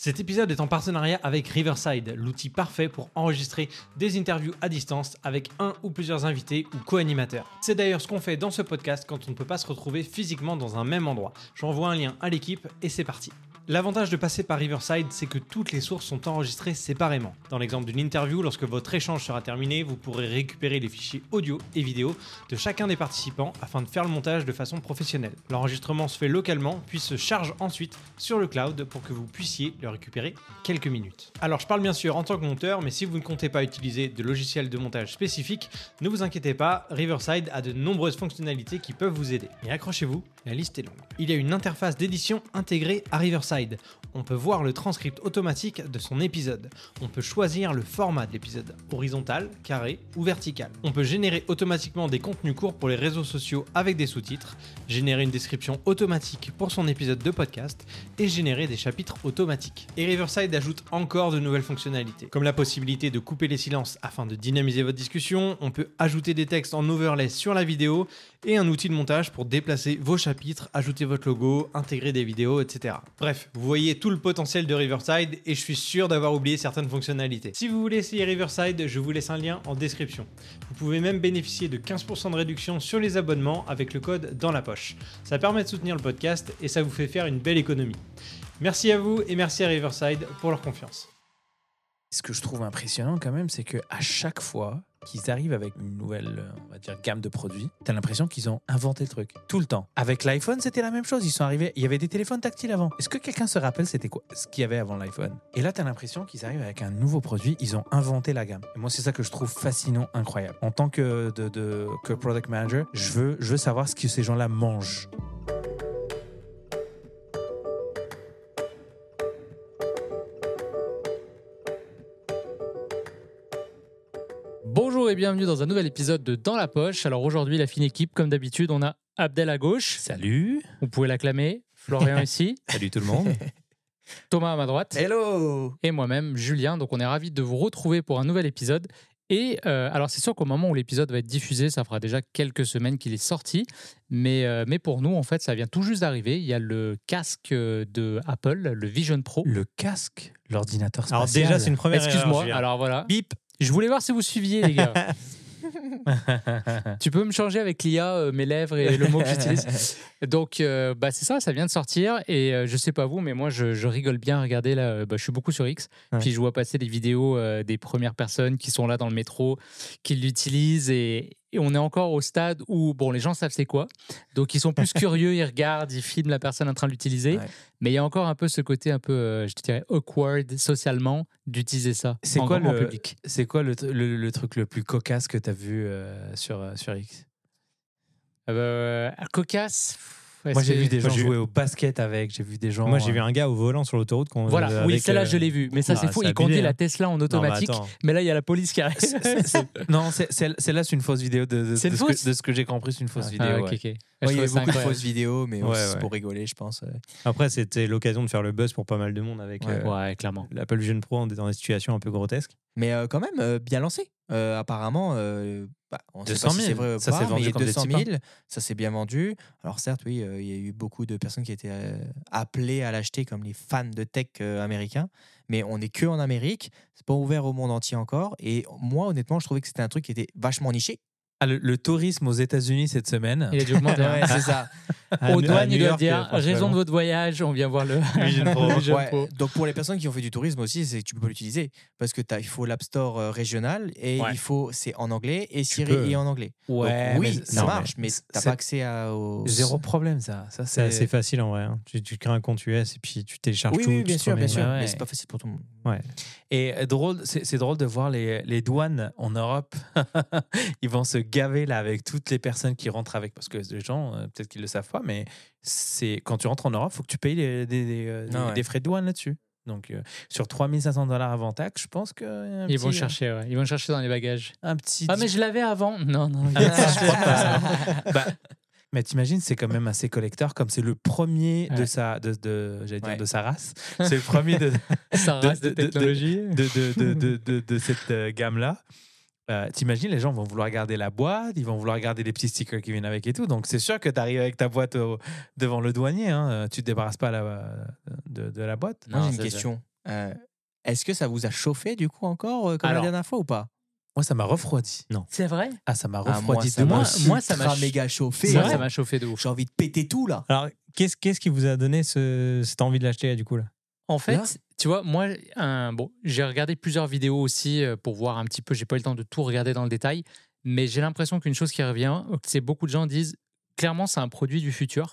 Cet épisode est en partenariat avec Riverside, l'outil parfait pour enregistrer des interviews à distance avec un ou plusieurs invités ou co-animateurs. C'est d'ailleurs ce qu'on fait dans ce podcast quand on ne peut pas se retrouver physiquement dans un même endroit. J'envoie un lien à l'équipe et c'est parti. L'avantage de passer par Riverside, c'est que toutes les sources sont enregistrées séparément. Dans l'exemple d'une interview, lorsque votre échange sera terminé, vous pourrez récupérer les fichiers audio et vidéo de chacun des participants afin de faire le montage de façon professionnelle. L'enregistrement se fait localement, puis se charge ensuite sur le cloud pour que vous puissiez le récupérer quelques minutes. Alors je parle bien sûr en tant que monteur, mais si vous ne comptez pas utiliser de logiciel de montage spécifique, ne vous inquiétez pas, Riverside a de nombreuses fonctionnalités qui peuvent vous aider. Et accrochez-vous, la liste est longue. Il y a une interface d'édition intégrée à Riverside. On peut voir le transcript automatique de son épisode. On peut choisir le format de l'épisode, horizontal, carré ou vertical. On peut générer automatiquement des contenus courts pour les réseaux sociaux avec des sous-titres, générer une description automatique pour son épisode de podcast et générer des chapitres automatiques. Et Riverside ajoute encore de nouvelles fonctionnalités, comme la possibilité de couper les silences afin de dynamiser votre discussion, on peut ajouter des textes en overlay sur la vidéo et un outil de montage pour déplacer vos chapitres, ajouter votre logo, intégrer des vidéos, etc. Bref, vous voyez tout le potentiel de Riverside et je suis sûr d'avoir oublié certaines fonctionnalités. Si vous voulez essayer Riverside, je vous laisse un lien en description. Vous pouvez même bénéficier de 15% de réduction sur les abonnements avec le code dans la poche. Ça permet de soutenir le podcast et ça vous fait faire une belle économie. Merci à vous et merci à Riverside pour leur confiance. Ce que je trouve impressionnant quand même, c'est que chaque fois qu'ils arrivent avec une nouvelle, euh, on va dire, gamme de produits, t'as l'impression qu'ils ont inventé le truc tout le temps. Avec l'iPhone, c'était la même chose. Ils sont arrivés, il y avait des téléphones tactiles avant. Est-ce que quelqu'un se rappelle c'était quoi ce qu'il y avait avant l'iPhone? Et là, t'as l'impression qu'ils arrivent avec un nouveau produit. Ils ont inventé la gamme. Et moi, c'est ça que je trouve fascinant, incroyable. En tant que product manager, je veux savoir ce que ces gens-là mangent. Et bienvenue dans un nouvel épisode de Dans la poche. Alors aujourd'hui, la fine équipe, comme d'habitude, on a Abdel à gauche. Salut, Vous pouvez l'acclamer. Florian ici. salut tout le monde. Thomas à ma droite. Hello. Et moi-même, Julien. Donc on est ravis de vous retrouver pour un nouvel épisode. Et euh, alors c'est sûr qu'au moment où l'épisode va être diffusé, ça fera déjà quelques semaines qu'il est sorti. Mais, euh, mais pour nous, en fait, ça vient tout juste d'arriver. Il y a le casque de Apple, le Vision Pro. Le casque, l'ordinateur spatial. Alors déjà, c'est une première Excuse-moi. erreur, Julien. Alors voilà. bip. Je voulais voir si vous suiviez, les gars. Tu peux me changer avec l'IA euh, mes lèvres et le mot que j'utilise. Donc, euh, bah, c'est ça, ça vient de sortir. Et euh, je sais pas vous, mais moi, je, je rigole bien. Regardez, là, euh, bah, je suis beaucoup sur X. Ouais. Puis je vois passer des vidéos des premières personnes qui sont là dans le métro, qui l'utilisent. Et, et on est encore au stade où, bon, les gens savent c'est quoi. Donc, ils sont plus curieux, ils regardent, ils filment la personne en train de l'utiliser. Ouais. Mais il y a encore un peu ce côté un peu, euh, je dirais, awkward socialement d'utiliser ça C'est en, quoi le- public. C'est quoi le, le- le truc le plus cocasse que tu as vu euh, sur, euh, sur X? Euh, cocasse. Moi, j'ai vu des gens Moi, j'ai- jouer au basket avec, j'ai vu des gens. Moi j'ai euh, vu un gars au volant sur l'autoroute. qu'on- Voilà, euh, oui, celle-là, euh, je l'ai vu. Mais ça, ah, c'est fou. Il conduit la hein. Tesla en Non, mais automatique. mais là, il y a la police qui arrive. Non, c'est- c'est- celle-là, c'est une fausse vidéo. De, de- C'est de ce que- fausse de ce que j'ai compris, c'est une fausse Ah, vidéo. ouais. Ouais, il y avait beaucoup de fausses vidéos, mais Ouais, c'est pour rigoler, je pense. ouais. Après, c'était l'occasion de faire le buzz pour pas mal de monde avec Ouais. euh, Ouais, clairement. l'Apple Vision Pro dans des situations un peu grotesques. Mais euh, quand même, euh, bien lancé. Euh, apparemment, euh, bah, on ne sait 200 pas si 000, c'est vrai ou ça pas, s'est mais vendu comme des 200 petits 000, ça s'est bien vendu. Alors certes, oui, euh, il y a eu beaucoup de personnes qui étaient appelées à l'acheter comme les fans de tech américains, mais on n'est que en Amérique, c'est pas ouvert au monde entier encore. Et moi, honnêtement, je trouvais que c'était un truc qui était vachement niché. Ah, le, le tourisme aux États-Unis cette semaine. Il a dû augmenter. Ouais, c'est ça. Aux douanes, New ils doivent York, dire euh, raison de votre voyage, on vient voir le Vision Pro. Vision Ouais, Pro. Donc pour les personnes qui ont fait du tourisme aussi, c'est que tu peux pas l'utiliser parce que t'as- il faut l'App Store euh, régional et Ouais. il faut c'est en anglais et Siri est en anglais. Donc, oui, ça non, marche, mais c'est- t'as pas accès à, au Zéro problème, ça. Ça, C'est assez facile en vrai. hein. Tu, tu crées un compte US et puis tu télécharges Oui, tout. oui, bien sûr, bien sûr, Ouais. mais c'est pas facile pour tout le monde. Et euh, drôle, c'est c'est drôle de voir les, les douanes en Europe. Ils vont se gaver là avec toutes les personnes qui rentrent avec. Parce que les gens, euh, peut-être qu'ils le savent pas, mais c'est quand tu rentres en Europe, il faut que tu payes les- des, des, euh, Ah ouais. des frais de douane là-dessus. Donc euh, sur 3500 dollars avant taxe, je pense que. Ils vont chercher, ouais. Ils vont chercher dans les bagages. un petit. Ah, mais je l'avais avant. Non, non. Ah, je crois pas. Bah, mais t'imagines, c'est quand même assez collecteur, comme c'est le premier de sa, de, de, j'allais dire de sa race. C'est le premier de, de- reste de, de- de- technologie. de, de, de, de, de- de cette euh, gamme-là. Euh, T'imagines, les gens vont vouloir garder la boîte, ils vont vouloir garder les petits stickers qui viennent avec et tout. Donc, c'est sûr que tu arrives avec ta boîte au- devant le douanier. Hein. Euh, Tu te débarrasses pas la- de, de la boîte. Moi, Non, j'ai une question. Euh, Est-ce que ça vous a chauffé du coup encore euh, comme Alors- la dernière fois ou pas? Moi, ça m'a refroidi. C'est vrai? Ah, ça m'a Ah, refroidi ça de moi- m'a ouf. moi, ça m'a méga chauffé. Moi, ça m'a chauffé de ouf. J'ai envie de péter tout là. Alors, qu'est-ce qu'est-ce qui vous a donné ce- cette envie de l'acheter, là, du coup là? En fait, Là? Tu vois, moi, un, bon, j'ai regardé plusieurs vidéos aussi euh, pour voir un petit peu. J'ai pas eu le temps de tout regarder dans le détail, mais j'ai l'impression qu'une chose qui revient, c'est beaucoup de gens disent clairement c'est un produit du futur.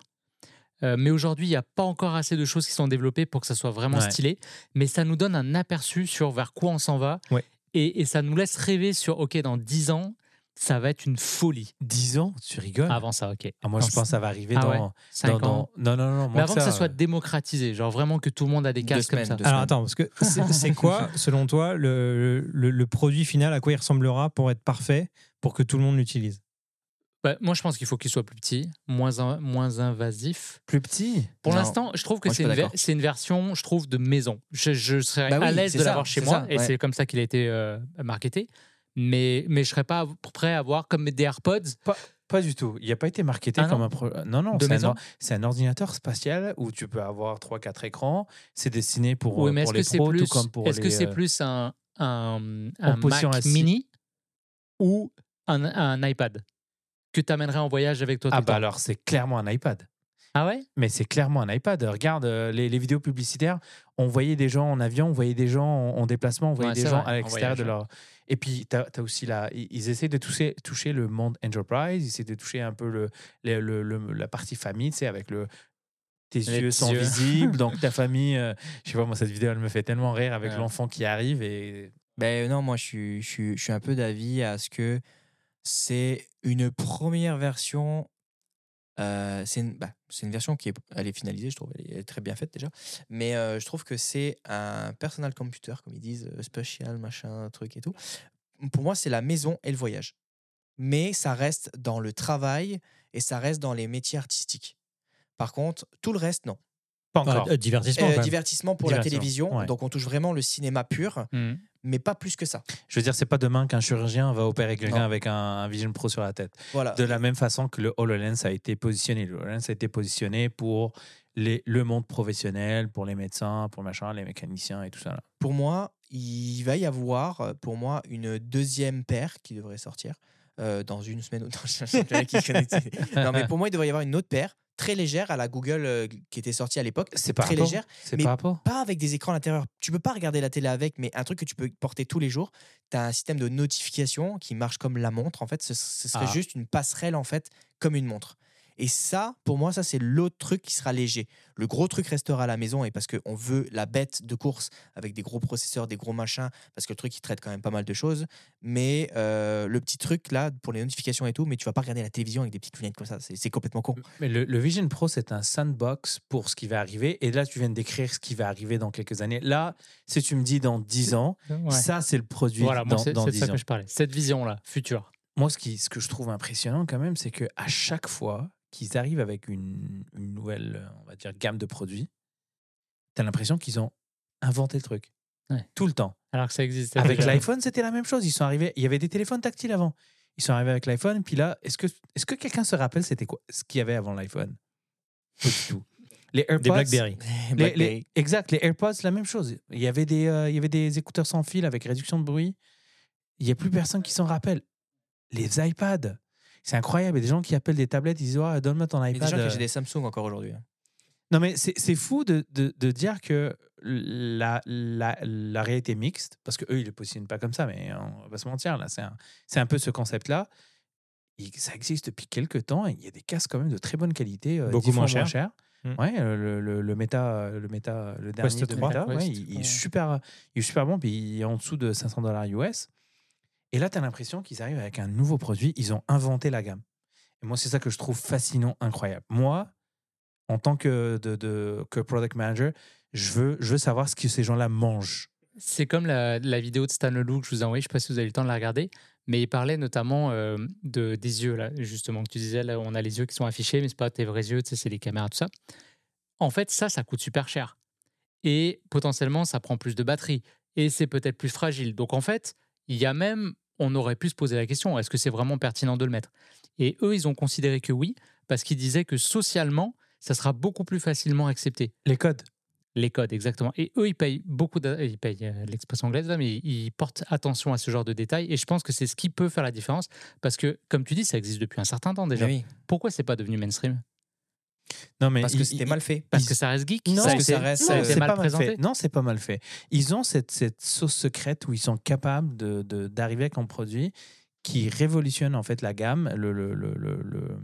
Euh, mais aujourd'hui, il n'y a pas encore assez de choses qui sont développées pour que ça soit vraiment Ouais. stylé. Mais ça nous donne un aperçu sur vers quoi on s'en va. Ouais. Et, et ça nous laisse rêver sur, OK, dans 10 ans, ça va être une folie. 10 ans, tu rigoles? Avant ça, OK. Ah, Moi, Dans je pense que ça va arriver Ah dans, ouais, dans- 5 dans- ans. Non, non, non. Mais avant que ça soit démocratisé, genre vraiment que tout le monde a des casques comme ça. Alors attends, parce que c'est quoi, selon toi, le, le, le produit final, à quoi il ressemblera pour être parfait, pour que tout le monde l'utilise? Bah, moi, je pense qu'il faut qu'il soit plus petit, moins, in- moins invasif. plus petit? Pour l'instant, je trouve que c'est une, c'est version, je trouve, de maison. Je, je serais Bah oui, à l'aise de l'avoir chez moi, ça, et c'est comme ça qu'il a été euh, marketé. Mais, mais je serais pas prêt à avoir comme des AirPods. Pas du tout. Il n'a pas été marketé Ah comme un pro... Non, non, c'est un, ordinateur spatial où tu peux avoir 3-4 écrans. C'est destiné pour, Oui, euh, mais pour est-ce les pros, plus, tout comme pour est-ce que c'est euh, plus un, un, un Mac assise. mini ou un, un iPad que tu amènerais en voyage avec toi Ah bah temps? alors, c'est clairement un iPad. Ah ouais? Mais c'est clairement un iPad. Regarde euh, les, les vidéos publicitaires. On voyait des gens en avion, on voyait des gens en, en déplacement, on voyait Ouais, des gens vrai, à l'extérieur de leur. Et puis, tu as, aussi là, ils, essaient de toucher, toucher le monde enterprise, ils essaient de toucher un peu le, le- le- le- la partie famille, tu sais, avec le. Tes Les yeux sont yeux. visibles, donc ta famille. euh, je sais pas, moi, cette vidéo, elle me fait tellement rire avec Ouais. l'enfant qui arrive et. Ben non, moi je suis, je suis, je suis un peu d'avis à ce que c'est une première version. Euh, c'est une, bah, c'est une version qui est, elle est finalisée, je trouve, elle est, très bien faite déjà. Mais euh, je trouve que c'est un personal computer, comme ils disent, euh, special, machin, truc et tout. Pour moi, c'est la maison et le voyage. Mais ça reste dans le travail et ça reste dans les métiers artistiques. Par contre, tout le reste, non. Pas encore. Euh, Divertissement, Euh, divertissement pour la télévision, ouais. donc on touche vraiment le cinéma pur, Hmm. Mais pas plus que ça. Je veux dire, c'est pas demain qu'un chirurgien va opérer quelqu'un Non. avec un, un Vision Pro sur la tête. Voilà. De la même façon que le HoloLens a été positionné. Le HoloLens a été positionné pour les, le monde professionnel, pour les médecins, pour machin, les mécaniciens et tout ça. Là. pour moi, il va y avoir pour moi une deuxième paire qui devrait sortir euh, dans une semaine ou connaît. Non, mais pour moi, il devrait y avoir une autre paire très légère à la Google euh, qui était sortie à l'époque. C'est par Très rapport? légère, C'est mais rapport? Pas avec des écrans à l'intérieur. Tu peux pas regarder la télé avec, mais un truc que tu peux porter tous les jours. Tu as un système de notification qui marche comme la montre. En fait, ce, ce serait Ah. juste une passerelle en fait comme une montre. Et ça, pour moi, ça c'est l'autre truc qui sera léger. Le gros truc restera à la maison et parce qu'on veut la bête de course avec des gros processeurs, des gros machins, parce que le truc il traite quand même pas mal de choses. Mais euh, le petit truc là pour les notifications et tout, mais tu vas pas regarder la télévision avec des petites lunettes comme ça. C'est c'est complètement con. Mais le, le Vision Pro, c'est un sandbox pour ce qui va arriver. Et là, tu viens de décrire ce qui va arriver dans quelques années. Là, si tu me dis dans 10 ans, Ouais. ça, c'est le produit Voilà, moi, dans, c'est dans c'est de 10 ça ans. que je parlais. Cette vision-là, future. Moi, ce, qui, ce que je trouve impressionnant quand même, c'est que à chaque fois qu'ils arrivent avec une, une nouvelle, on va dire, gamme de produits, tu as l'impression qu'ils ont inventé le truc. Ouais. Tout le temps. Alors que ça existait. Avec l'iPhone, c'était la même chose. Ils sont arrivés, il y avait des téléphones tactiles avant. Ils sont arrivés avec l'iPhone, puis là, est-ce que, est que quelqu'un se rappelle c'était quoi ce qu'il y avait avant l'iPhone? Pas du tout. Les AirPods, Des Blackberry. les- Blackberry. les- exact, les AirPods, la même chose. Il y avait des, euh, il y avait des écouteurs sans fil avec réduction de bruit. Il n'y a plus personne qui s'en rappelle. Les iPads, c'est incroyable. Il y a des gens qui appellent des tablettes, ils disent oh, donne-moi ton Il y a des iPad. gens qui euh. achètent des Samsung encore aujourd'hui. hein. Non, mais c'est c'est fou de, de, de dire que la, la, la réalité mixte, parce qu'eux, ils ne le positionnent pas comme ça, mais on va pas se mentir, là, c'est un, c'est un peu ce concept-là. Ça existe depuis quelques temps et il y a des casques quand même de très bonne qualité, euh, Beaucoup moins fois cher. Mm. Ouais, euh, le, le, le Meta, le Meta, le dernier Quest de 3. Meta, ouais, il, il est super, il est super bon, puis il est en dessous de 500 dollars US. Et là, tu as l'impression qu'ils arrivent avec un nouveau produit, ils ont inventé la gamme. Et moi, c'est ça que je trouve fascinant, incroyable. Moi, en tant que, product manager, je veux, je veux savoir ce que ces gens-là mangent. C'est comme la, la vidéo de Stan Leloup que je vous ai envoyée, je ne sais pas si vous avez eu le temps de la regarder, mais il parlait notamment euh, de, des yeux, là, justement, que tu disais, là, on a les yeux qui sont affichés, mais ce pas tes vrais yeux, tu sais, c'est les caméras, tout ça. En fait, ça, ça coûte super cher. Et potentiellement, ça prend plus de batterie. Et c'est peut-être plus fragile. Donc, en fait, il y a même, on aurait pu se poser la question, est-ce que c'est vraiment pertinent de le mettre? Et eux, ils ont considéré que oui, parce qu'ils disaient que socialement, ça sera beaucoup plus facilement accepté. Les codes. Les codes, exactement. Et eux, ils payent beaucoup, ils payent euh, l'expression anglaise, là, mais ils, portent attention à ce genre de détails. Et je pense que c'est ce qui peut faire la différence. Parce que, comme tu dis, ça existe depuis un certain temps déjà. Oui, Pourquoi c'est pas devenu mainstream? Non, mais parce que c'était mal fait. Parce Ils- que ça reste geek Non, Parce que que ça c'est- reste, euh, c'est mal pas mal présenté fait. Non, c'est pas mal fait. Ils ont cette, cette sauce secrète où ils sont capables de- de- d'arriver avec un produit qui révolutionne en fait la gamme. Le, le, le, le- le-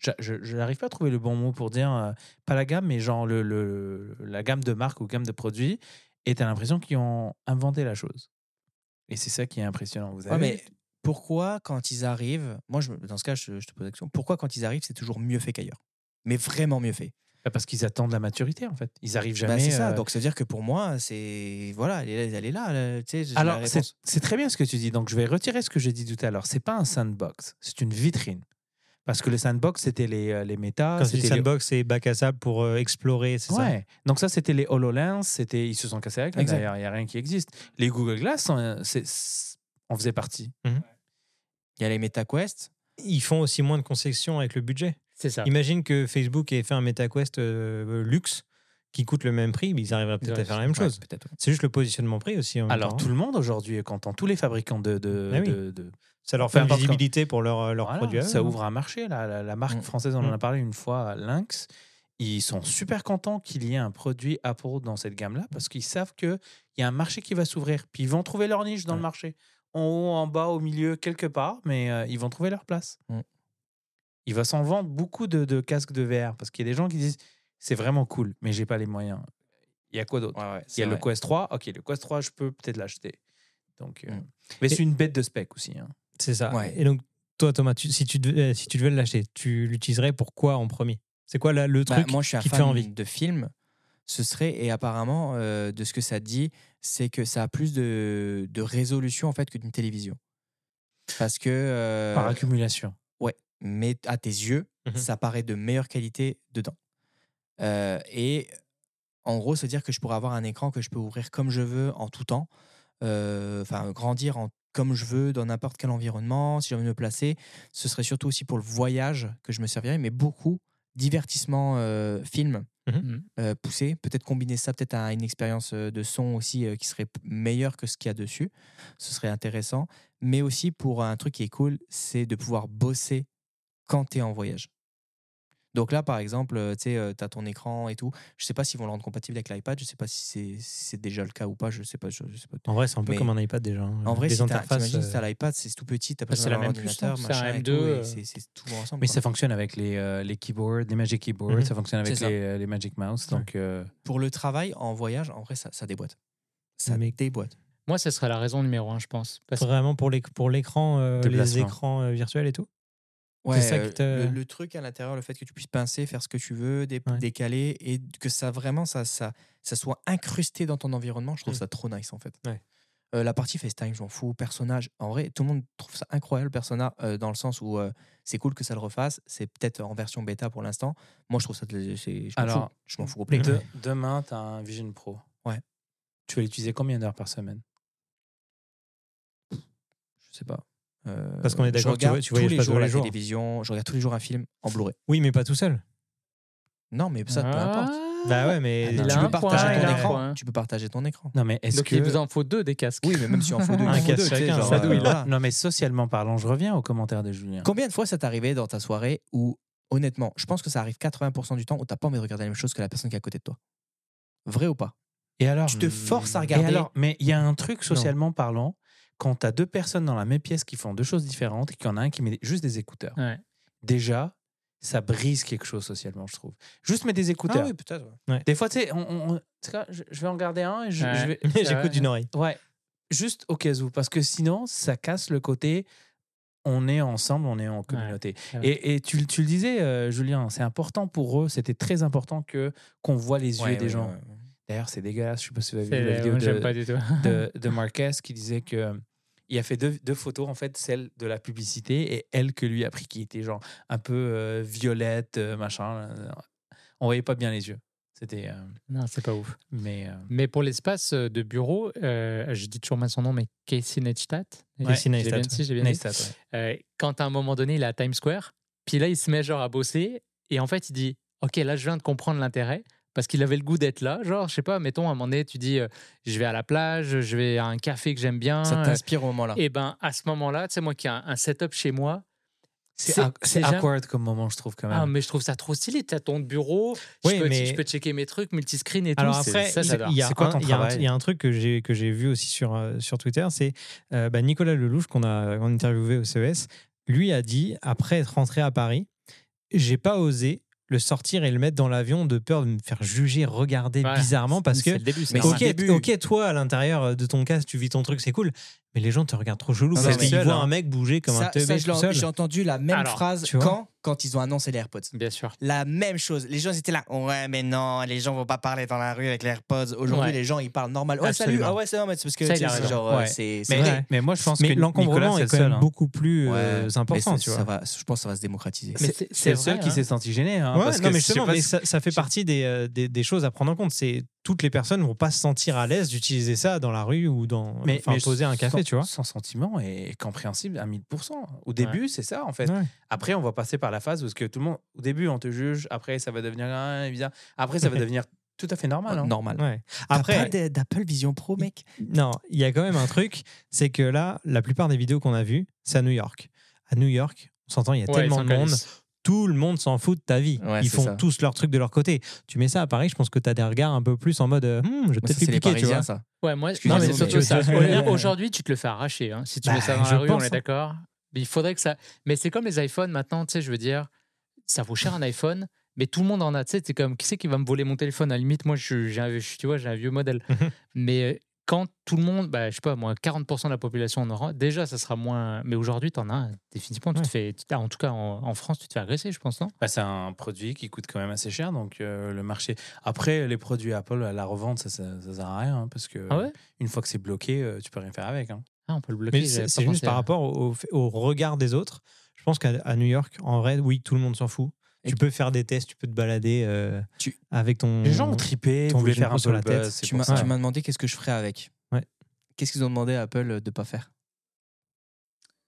Je je n'arrive pas à trouver le bon mot pour dire, euh, pas la gamme, mais genre le, le- la gamme de marques ou gamme de produits. Et tu as l'impression qu'ils ont inventé la chose. Et c'est ça qui est impressionnant. Vous Ouais, avez mais pourquoi, quand ils arrivent, moi, je, dans ce cas, je, je te pose la question, pourquoi, quand ils arrivent, c'est toujours mieux fait qu'ailleurs? Mais vraiment mieux fait. Bah, Parce qu'ils attendent la maturité en fait. Ils arrivent Bah, jamais. c'est ça. euh, Donc, ça veut dire que pour moi, c'est. Voilà, elle est, elle est là. tu sais, Alors, c'est c'est très bien ce que tu dis. Donc, je vais retirer ce que j'ai dit tout à l'heure. C'est pas un sandbox, c'est une vitrine. Parce que le sandbox, c'était les, euh, les méta. Quand tu dis c'était les- sandbox, c'est bac à sable pour euh, explorer, c'est ça Ouais. Donc, ça, c'était les HoloLens. C'était... Ils se sont cassés avec. Il n'y a rien qui existe. Les Google Glass, on, c'est- c'est- on faisait partie. Il y a les MetaQuest. Ils font aussi moins de concessions avec le budget. C'est ça. Imagine que Facebook ait fait un MetaQuest euh, luxe qui coûte le même prix, mais ils arriveraient peut-être à faire la même Ouais, chose. peut-être. C'est juste le positionnement prix aussi. en Alors, tout hein. le monde aujourd'hui est content. Tous les fabricants de. de, Ah oui. de- de- Ça leur fait une quand- visibilité pour leurs leur Voilà, produits. ça hein. ouvre un marché. La, la, la marque Mm. française, on en Mm. a parlé une fois, Lynx. Ils sont super contents qu'il y ait un produit Apple dans cette gamme-là parce qu'ils savent qu'il y a un marché qui va s'ouvrir. Puis ils vont trouver leur niche dans le marché. En haut, en bas, au milieu, quelque part, mais euh, ils vont trouver leur place. Mm. Il va s'en vendre beaucoup de, de casques de VR parce qu'il y a des gens qui disent c'est vraiment cool, mais j'ai pas les moyens. Il y a quoi d'autre? Ouais, ouais, Il y a le. Quest 3. Ok, le Quest 3, je peux peut-être l'acheter. Donc, euh, Mm. Mais c'est une bête de spec aussi. hein. C'est ça. Ouais. Et donc, toi, Thomas, tu- si, tu devais, euh, si tu devais l'acheter, tu l'utiliserais pour quoi en premier? C'est quoi là, le Bah, truc moi, je suis un qui te fait envie? de films. Ce serait, et apparemment, euh, de ce que ça dit, c'est que ça a plus de, de résolution en fait que d'une télévision. Parce que. euh, Par accumulation. Mais à tes yeux, Mhm. ça paraît de meilleure qualité dedans. Euh, et en gros, c'est dire que je pourrais avoir un écran que je peux ouvrir comme je veux en tout temps, euh, enfin grandir en, comme je veux dans n'importe quel environnement, si j'ai envie de me placer. Ce serait surtout aussi pour le voyage que je me servirais, mais beaucoup divertissement euh, film Mhm. euh, poussé. Peut-être combiner ça peut-être à une expérience de son aussi euh, qui serait meilleure que ce qu'il y a dessus. Ce serait intéressant. Mais aussi pour un truc qui est cool, c'est de pouvoir bosser quand tu es en voyage. Donc là, par exemple, euh, tu sais, tu as ton écran et tout. Je sais pas s'ils vont le rendre compatible avec l'iPad. Je sais pas si c'est si c'est déjà le cas ou pas. Je sais pas. Je, je sais pas. En vrai, c'est un peu Mais- comme un iPad déjà. hein. En vrai, les si t'as- interfaces. si euh, l'iPad, c'est tout petit, t'as pas Bah, c'est besoin la d'avoir même l'ordinateur, puissance, c'est un machin et M2, tout, et euh. c'est c'est tout ensemble. Mais quoi. ça fonctionne avec les, euh, les keyboards, les Magic Keyboards, Mhm. ça fonctionne avec les, euh, les Magic Mouse. Donc, euh, Pour le travail, en voyage, en vrai, ça, ça déboîte. Ça Mais- déboîte. Moi, ce serait la raison numéro un, je pense. Parce Vraiment pour l'éc- pour l'écran, euh, les écrans euh, virtuels et tout? Ouais, ça euh, qui te- le, le truc à l'intérieur, le fait que tu puisses pincer, faire ce que tu veux, dé- Ouais. décaler, et que ça vraiment, ça, ça, ça soit incrusté dans ton environnement, je trouve Mm. ça trop nice en fait. Ouais. Euh, la partie FaceTime, je m'en fous. Personnage, en vrai, tout le monde trouve ça incroyable, Persona, euh, dans le sens où euh, c'est cool que ça le refasse. C'est peut-être en version bêta pour l'instant. Moi, je trouve ça. Je m'en Alors, fous. Je m'en fous complet. de- demain, tu as un Vision Pro. Ouais. Tu vas l'utiliser combien d'heures par semaine? Je sais pas. Euh, Parce qu'on est je d'accord que tu vois- tu tous les pas jours tous les la jours. télévision, je regarde tous les jours un film en Blu-ray. Oui, mais pas tout seul. Non, mais ça, peu importe. Bah ouais, mais Ah, tu peux point, partager ton écran. point. Tu peux partager ton écran. Non, mais est-ce Donc, que. il vous en faut deux des casques. Oui, mais même si on faut deux, Un il faut casque chacun, genre, ça euh, douille, là. voilà. Non, mais socialement parlant, je reviens aux commentaires de Julien. Combien de fois ça t'est arrivé dans ta soirée où, honnêtement, je pense que ça arrive 80% du temps où t'as pas envie de regarder la même chose que la personne qui est à côté de toi? Vrai ou pas? Et alors Tu te forces à Et regarder? alors, mais il y a un truc socialement parlant, quand tu as deux personnes dans la même pièce qui font deux choses différentes et qu'il y en a un qui met juste des écouteurs. Ouais. Déjà, ça brise quelque chose socialement, je trouve. Juste mettre des écouteurs. Ah peut-être. Des fois, tu sais, on, on- je, vais en garder un et Ouais. J'écoute vrai. d'une oreille. Ouais, juste au cas où, parce que sinon, ça casse le côté. On est ensemble, on est en communauté. et et tu, tu le disais, euh, Julien, c'est important pour eux, c'était très important que qu'on voit les yeux des gens. D'ailleurs, c'est dégueulasse, je sais pas si vous avez vu la vidéo de, pas du tout. de, de Marquez qui disait que euh, il a fait deux, deux photos, en fait, celle de la publicité et elle que lui a pris, qui était genre un peu euh, violette, euh, machin. euh, On voyait pas bien les yeux. C'était. euh, Non, c'est pas ouf. mais. Mais pour l'espace de bureau, je dis toujours mal son nom, mais Casey Neistat. Casey Neistat, j'ai bien ouais. Quand à un moment donné, il est à Times Square, puis là, il se met genre à bosser, et en fait, il dit Ok, là, je viens de comprendre l'intérêt, parce qu'il avait le goût d'être là. Genre, je sais pas, mettons, à un moment donné, tu dis, euh, je vais à la plage, je vais à un café que j'aime bien. Ça euh, t'inspire au moment-là. et ben, à ce moment-là, tu sais, moi qui ai un, un setup chez moi, C'est jamais- awkward comme moment, je trouve, quand même. ah, mais je trouve ça trop stylé. Tu as ton bureau, Oui, je, peux, mais- je peux checker mes trucs, multiscreen et tout. Alors c'est- après, ça, il- j'adore. il y a C'est quoi un- ton il y a un- travail Il y a un truc que j'ai que j'ai vu aussi sur euh, sur Twitter, c'est euh, bah, Nicolas Lelouch qu'on a qu'on a interviewé au CES. Lui a dit après être rentré à Paris, j'ai pas osé le sortir et le mettre dans l'avion de peur de me faire juger, regarder Ouais, bizarrement parce c'est que le début, c'est mais normal. ok, début. ok, toi à l'intérieur de ton casque, tu vis ton truc, c'est cool, mais les gens te regardent trop chelou Non, parce qu'ils voient hein. un mec bouger comme un Ça, teubé l'ai- seul. j'ai entendu la même Alors, phrase tu vois. quand quand ils ont annoncé les AirPods. Bien sûr. La même chose. Les gens ils étaient là. Ouais, mais non, les gens vont pas parler dans la rue avec les AirPods. Aujourd'hui, Ouais. les gens ils parlent normal. Ouais, salut. Ah ouais, c'est normal. C'est parce que c'est genre, euh, Ouais. c'est c'est mais, vrai. mais moi, je pense mais que l'encombrement est quand même hein. beaucoup plus Ouais, euh, important, ça- tu vois. ça va, je pense que ça va se démocratiser. C'est- C'est le seul vrai, qui hein. s'est senti gêné. hein, Ouais, parce non, que mais justement, mais ça fait partie des, euh, des, des choses à prendre en compte. C'est toutes les personnes vont pas se sentir à l'aise d'utiliser ça dans la rue ou dans mais, enfin, mais poser un café, tu vois. Son sentiment est compréhensible à 1000%. Au début, c'est ça, en fait. Ouais. Après, on va passer par la phase où ce que tout le monde, au début, on te juge. Après, ça va devenir ah, bizarre. Après, ça va devenir tout à fait normal. hein. normal. Ouais. Après, Après, d'Apple Vision Pro, mec? non, il y a quand même un truc, c'est que là, la plupart des vidéos qu'on a vues, c'est à New York. À New York, on s'entend, il y a Ouais, tellement de monde. Tout le monde s'en fout de ta vie. Ouais, Ils font ça. tous leur truc de leur côté. Tu mets ça à Paris, je pense que tu as des regards un peu plus en mode euh, Hmm, je vais peut-être c'est les piquer, tu vois. Ça. Ouais, moi, moi, mais c'est surtout ça. Aujourd'hui, tu te le fais arracher. hein. Si tu Bah, mets ça dans je la rue, on est d'accord. Mais il faudrait que ça. Mais c'est comme les iPhones maintenant, tu sais, je veux dire, ça vaut cher un iPhone, mais tout le monde en a. Tu sais, c'est comme qui c'est qui va me voler mon téléphone? À la limite, moi, je, j'ai un, je- tu vois, j'ai un vieux modèle. Mais euh, quand tout le monde, bah, je sais pas, moi, 40% de la population en aura, déjà, ça sera moins. Mais aujourd'hui, tu en as. Définitivement, tu te fais. tu- En tout cas, en, en France, tu te fais agresser, je pense, non? Bah, c'est un produit qui coûte quand même assez cher, donc euh, le marché. Après, les produits Apple à la revente, ça, ça, ça sert à rien, hein, parce que Ah ouais? une fois que c'est bloqué, euh, tu peux rien faire avec. hein. Ah, on peut le bloquer. C'est juste pensé par à- rapport au, au regard des autres. Je pense qu'à New York, en vrai, oui, tout le monde s'en fout. Et- Tu peux faire des tests, tu peux te balader euh, Tu- avec ton. Les gens ont trippé, ton voulaient faire un peu sur la tête. Tu m'as demandé qu'est-ce que je ferais avec. Ouais. Qu'est-ce qu'ils ont demandé à Apple de pas faire?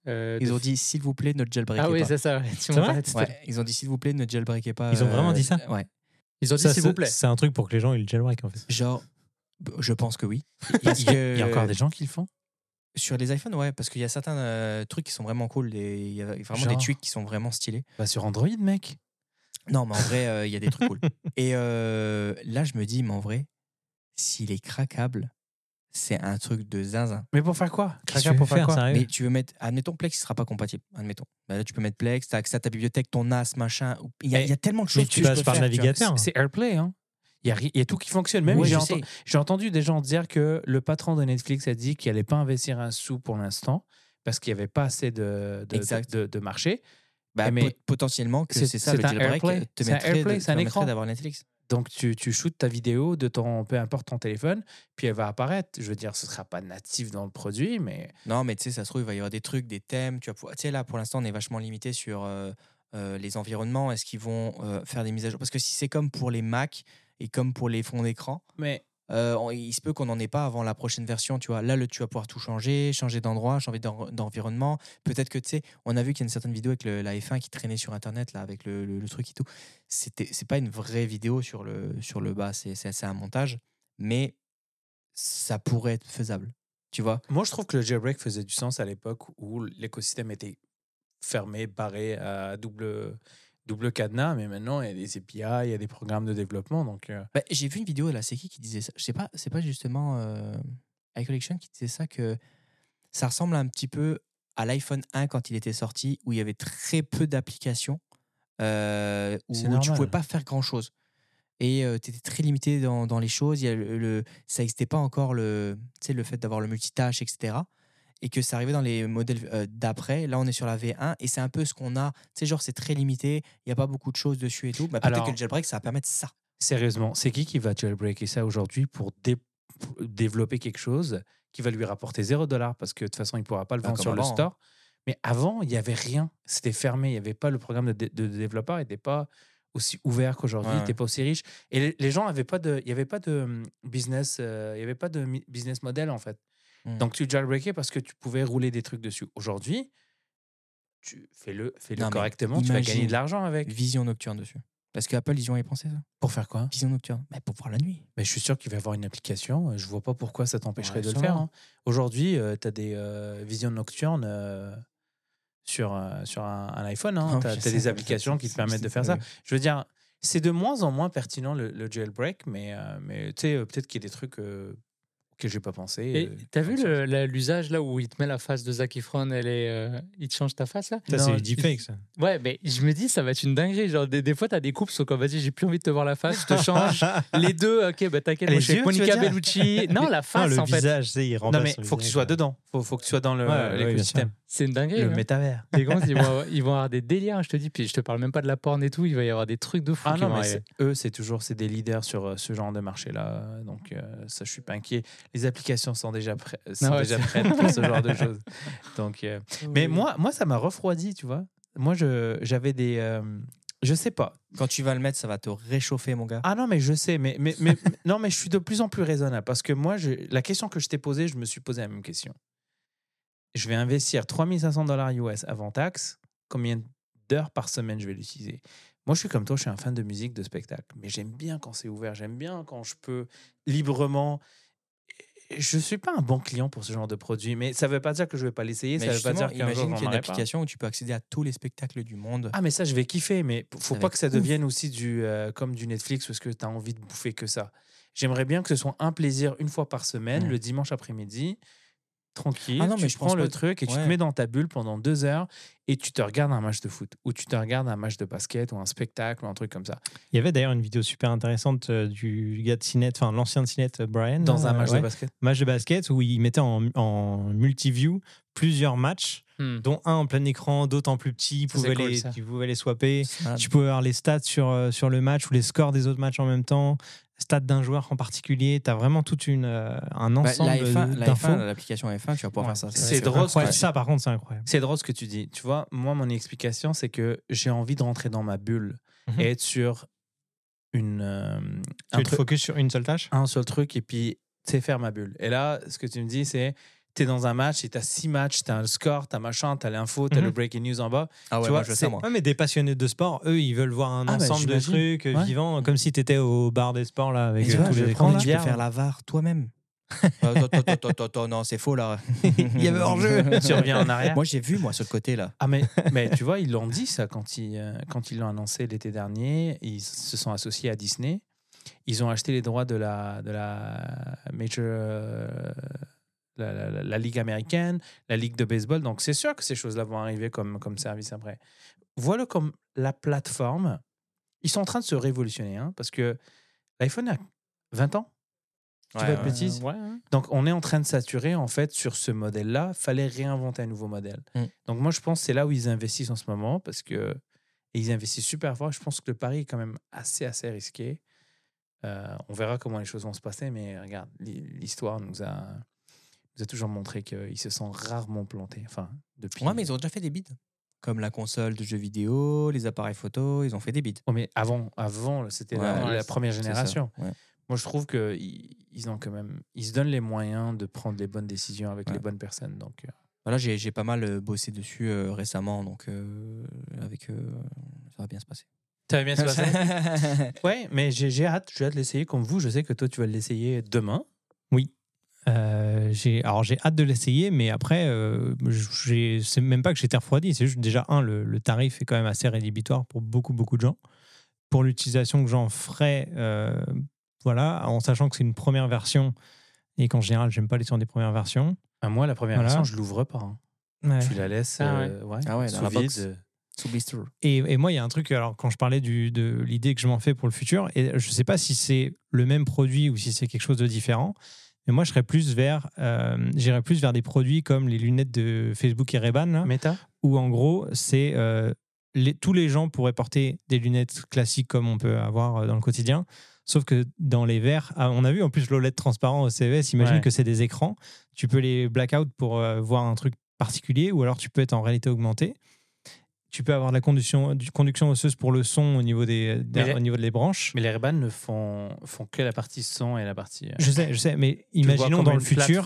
Euh, Ils de- ont dit s'il vous plaît, ne jailbreakez Ah oui, pas. c'est ça. ouais. Tu vrai? Ouais, ils ont dit s'il vous plaît, ne jailbreakez pas. Ils ont euh, vraiment dit ça? Ouais. Ils ont dit s'il c'est- vous plaît. C'est un truc pour que les gens ils le jailbreak en fait. Genre, je pense que oui. Il y, a, encore des gens qui le font? Sur les iPhones, ouais, parce qu'il y a certains euh, trucs qui sont vraiment cool. des- Il y a vraiment Genre des tweaks qui sont vraiment stylés. Bah, sur Android, mec. Non, mais en vrai, euh, il y a des trucs cool. Et euh, là, je me dis, mais en vrai, s'il est craquable, c'est un truc de zinzin. Mais pour faire quoi? Tu veux pour faire faire, quoi? Sérieux? Mais tu veux mettre, admettons, Plex, il sera pas compatible. Admettons. Bah là, tu peux mettre Plex, tu as accès à ta bibliothèque, ton NAS, machin. Il y a, Mais- il y a tellement de mais choses tu que je passes par le tu navigateur. C'est AirPlay. Hein. Il y, y a tout qui fonctionne. Même j'ai entendu des gens dire que le patron de Netflix a dit qu'il n'allait pas investir un sou pour l'instant parce qu'il n'y avait pas assez de, de, de marché. Bah, Mais- pot- potentiellement que c'est- ça c'est le jailbreak AirPlay. te C'est un mettrait c'est un écran. d'avoir Netflix. Donc tu, tu shootes ta vidéo de ton, peu importe ton téléphone, puis elle va apparaître. Je veux dire, ce sera pas natif dans le produit, mais Non, mais tu sais, ça se trouve, il va y avoir des trucs, des thèmes. Tu pouvoir- tu sais, là, pour l'instant, on est vachement limité sur euh, euh, les environnements. Est-ce qu'ils vont euh, faire des mises à jour? Parce que si c'est comme pour les Mac et comme pour les fonds d'écran, mais euh, il se peut qu'on n'en ait pas avant la prochaine version. Tu vois, là, le, tu vas pouvoir tout changer, changer d'endroit, changer d'en- d'environnement. Peut-être que tu sais, on a vu qu'il y a une certaine vidéo avec la F1 qui traînait sur Internet là, avec le, truc et tout. C'était, c'est pas une vraie vidéo sur le sur le bas, c'est, c'est, c'est un montage, mais ça pourrait être faisable. Tu vois moi je trouve que le jailbreak faisait du sens à l'époque où l'écosystème était fermé, barré à double, double cadenas, mais maintenant il y a des API, il y a des programmes de développement. Donc, euh, Bah, j'ai vu une vidéo là, c'est qui qui disait ça? Je sais pas, c'est pas justement euh, iCollection qui disait ça que ça ressemble un petit peu à l'iPhone 1 quand il était sorti où il y avait très peu d'applications euh, où tu pouvais pas faire grand chose et tu étais très limité dans, dans les choses. Il y a le, le- ça n'existait pas encore le, le fait d'avoir le multitâche, etc. Et que ça arrivait dans les modèles euh, d'après. Là, on est sur la V1 et c'est un peu ce qu'on a. Tu sais, genre, c'est très limité. Il n'y a pas beaucoup de choses dessus et tout. Bah, Peut-être que le jailbreak, ça va permettre ça. sérieusement, c'est qui qui va jailbreaker ça aujourd'hui pour, dé- pour développer quelque chose qui va lui rapporter 0 dollar? Parce que de toute façon, il ne pourra pas le Bah, vendre sur le avant, hein. store. Mais avant, il n'y avait rien. C'était fermé. Il n'y avait pas le programme de, dé- de développeur n'était pas aussi ouvert qu'aujourd'hui. Ouais, Il n'était pas aussi riche. Et les, les gens n'avaient pas de, il n'y avait pas de hum, business, euh, il y avait pas de mi- business model en fait. Mm. Donc tu jailbreakais parce que tu pouvais rouler des trucs dessus. Aujourd'hui, tu fais-le, Non, mais correctement. Tu vas gagner de l'argent avec. Vision nocturne dessus. Parce qu'Apple, ils y ont pensé ça. Pour faire quoi? Vision nocturne. Mais pour voir la nuit. Mais je suis sûr qu'il va y avoir une application. Je vois pas pourquoi ça t'empêcherait Ouais, de le faire. hein. Aujourd'hui, tu as des euh, visions nocturnes euh, sur, euh, sur un, un iPhone. Ah, tu as, des applications qui te permettent de faire ça. Je veux dire, c'est de moins en moins pertinent le, le jailbreak, mais, euh, mais tu sais, euh, peut-être qu'il y a des trucs auxquels j'ai pas pensé. Et euh, t'as vu l'usage là où il te met la face de Zac Efron, elle est, euh, il te change ta face là? Ça, Non, c'est il- deepfake, ça. Ouais, mais je me dis, ça va être une dinguerie. Genre, des, des fois, t'as des couples, sont comme, vas-y, j'ai plus envie de te voir la face, je te change. Les deux, ok, bah t'inquiète, Les moi je suis Monica Bellucci. Non, la face le en fait. visage, tu sais, il Non, mais faut que tu visage, sois ouais. dedans. Faut, faut que tu sois dans le- Ouais, l'écosystème. C'est une dinguerie. le hein. métavers. Les gars, ils vont, ils vont avoir des délires, je te dis. Puis je te parle même pas de la porn et tout. Il va y avoir des trucs de fou Ah qui non, vont mais eux, c'est toujours c'est des leaders sur euh, ce genre de marché-là. Donc, euh, ça, je suis pas inquiet. Les applications sont déjà, prêt- sont ouais, déjà prêtes pour ce genre de choses. Donc, euh, Mais moi, moi, ça m'a refroidi, tu vois. Moi, je- j'avais des. euh, je sais pas. Quand tu vas le mettre, ça va te réchauffer, mon gars. Ah non, mais je sais. Mais, mais, mais non, mais je suis de plus en plus raisonnable parce que moi, je, la question que je t'ai posée, je me suis posé la même question. Je vais investir 3500 dollars US avant taxe. Combien d'heures par semaine je vais l'utiliser? Moi, je suis comme toi, je suis un fan de musique, de spectacle. Mais j'aime bien quand c'est ouvert. J'aime bien quand je peux librement. Je suis pas un bon client pour ce genre de produit, mais ça veut pas dire que je vais pas l'essayer. Ça veut pas dire qu'un jour qu'il y a une pas. application où tu peux accéder à tous les spectacles du monde. Ah mais ça je vais kiffer mais faut Ça pas va que ça ouf. devienne aussi du euh, comme du Netflix parce que tu as envie de bouffer que ça. J'aimerais bien que ce soit un plaisir une fois par semaine Mm. le dimanche après-midi tranquille. Ah non, tu mais je prends pense le truc et tu te mets dans ta bulle pendant deux heures et tu te regardes un match de foot ou tu te regardes un match de basket ou un spectacle ou un truc comme ça Il y avait d'ailleurs une vidéo super intéressante euh, du gars de Cinet, enfin l'ancien de Cinet, euh, Brian. dans un euh, match ouais, de basket. match de basket où il mettait en, en multi-view plusieurs matchs, Hmm. dont un en plein écran, d'autres en plus petit. Tu pouvais, cool, les, tu pouvais les swapper. Tu pouvais avoir les stats sur, sur le match ou les scores des autres matchs en même temps, stats d'un joueur en particulier. Tu as vraiment toute une, euh, un bah, ensemble la F1, la d'infos. F1, l'application F1, tu vas pouvoir Ouais. faire ça. C'est drôle, Ça, par contre, c'est incroyable. C'est drôle ce que tu dis. Tu vois, moi mon explication c'est que j'ai envie de rentrer dans ma bulle Mhm. et être sur une euh, Tu un te focus sur une seule tâche? Un seul truc et puis tu sais faire ma bulle. Et là, ce que tu me dis, c'est tu es dans un match et tu as six matchs, tu as le score, tu as machin, tu as l'info, tu as Mhm. le breaking news en bas. Ah ouais, Tu moi, vois, je ça, moi. Ouais, mais des passionnés de sport, eux, ils veulent voir un Ah, bah, ensemble de trucs euh, Ouais. vivants, comme si tu étais au bar des sports là, avec tu euh, vois, tous je les prendre, là. tu peux faire la VAR toi-même. Euh, attends, non, c'est faux là. Il y avait hors-jeu. Tu reviens en arrière. Moi, j'ai vu, moi, sur le côté là. Ah, mais, mais tu vois, ils l'ont dit ça quand ils, euh, quand ils l'ont annoncé l'été dernier. Ils se sont associés à Disney. Ils ont acheté les droits de la, de la Major. La, la- la- la Ligue américaine, la Ligue de baseball. Donc, c'est sûr que ces choses-là vont arriver comme, comme service après. Voilà comme la plateforme. Ils sont en train de se révolutionner hein, parce que l'iPhone a 20 ans. Tu Ouais, ouais. Donc, on est en train de saturer en fait sur ce modèle-là. Fallait réinventer un nouveau modèle. Mm. Donc, moi, je pense que c'est là où ils investissent en ce moment parce que et ils investissent super fort. Je pense que le pari est quand même assez, assez risqué. Euh, on verra comment les choses vont se passer, mais regarde, l'hi- l'histoire nous a, nous a toujours montré qu'ils se sont rarement plantés. Enfin, depuis. Ouais, mais ils ont déjà fait des bids. Comme la console de jeux vidéo, les appareils photo, ils ont fait des bids. Oh, mais avant, avant c'était la, Ouais, la c'est- première génération. ouais. Moi, je trouve qu'ils ils ont quand même, ils se donnent les moyens de prendre les bonnes décisions avec les bonnes personnes. Donc, euh, Voilà, j'ai pas mal euh, bossé dessus euh, récemment, donc euh, avec ça va bien se passer. ça va bien se passer. Ouais, mais j'ai hâte, j'ai hâte de l'essayer comme vous. Je sais que toi, tu vas l'essayer demain. Euh, j'ai alors j'ai hâte de l'essayer, mais après, euh, c'est même pas que j'étais refroidi. C'est juste déjà un, le, le tarif est quand même assez rédhibitoire pour beaucoup beaucoup de gens. Pour l'utilisation que j'en ferai, euh, voilà, en sachant que c'est une première version et qu'en général, j'aime pas les sur des premières versions. À moi, la première Voilà. version, je l'ouvre pas. hein. Ouais. Tu la laisses Ah ouais. euh, ouais, Ah ouais, dans sous la vide. box. Sous blister. Et, et moi, il y a un truc, alors quand je parlais du, de l'idée que je m'en fais pour le futur, et je ne sais pas si c'est le même produit ou si c'est quelque chose de différent, mais moi, je serais plus vers, euh, j'irais plus vers des produits comme les lunettes de Facebook et Ray-Ban, là, Meta où en gros, c'est euh, les, tous les gens pourraient porter des lunettes classiques comme on peut avoir euh, dans le quotidien. Sauf que dans les verres, ah, on a vu en plus l'OLED transparent au CES, imagine Ouais. que c'est des écrans. Tu peux les blackout pour euh, voir un truc particulier ou alors tu peux être en réalité augmentée. Tu peux avoir de la conduction, du conduction osseuse pour le son au niveau des, les- au niveau des branches. Mais les Ray-Ban ne font, font que la partie son et la partie. euh, Je sais, je sais, mais imaginons dans le futur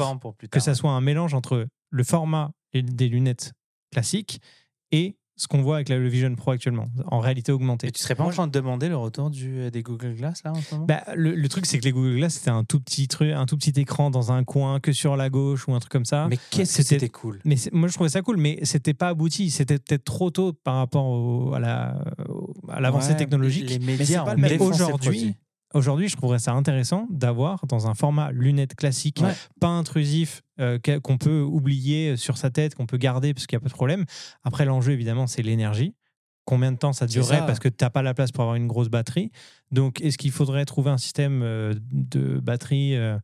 que ça soit un mélange entre le format des lunettes classiques et ce qu'on voit avec la- le Vision Pro actuellement, en réalité augmentée. Et tu serais pas en train de demander le retour du, des Google Glass là en ce moment? Bah, le, le truc, c'est que les Google Glass, c'était un tout petit truc, un tout petit écran dans un coin que sur la gauche ou un truc comme ça. Mais qu'est-ce que c'était- cool? Mais moi, je trouvais ça cool, mais c'était pas abouti. C'était peut-être trop tôt par rapport au- à la- à l'avancée Ouais, technologique. Les médias pas ont le aujourd'hui. Aujourd'hui, je trouverais ça intéressant d'avoir dans un format lunettes classique, Ouais. pas intrusif, euh, qu'on peut oublier sur sa tête, qu'on peut garder parce qu'il n'y a pas de problème. Après, l'enjeu, évidemment, c'est l'énergie. Combien de temps ça durerait ça. parce que tu n'as pas la place pour avoir une grosse batterie? Donc, est-ce qu'il faudrait trouver un système euh, de batterie euh,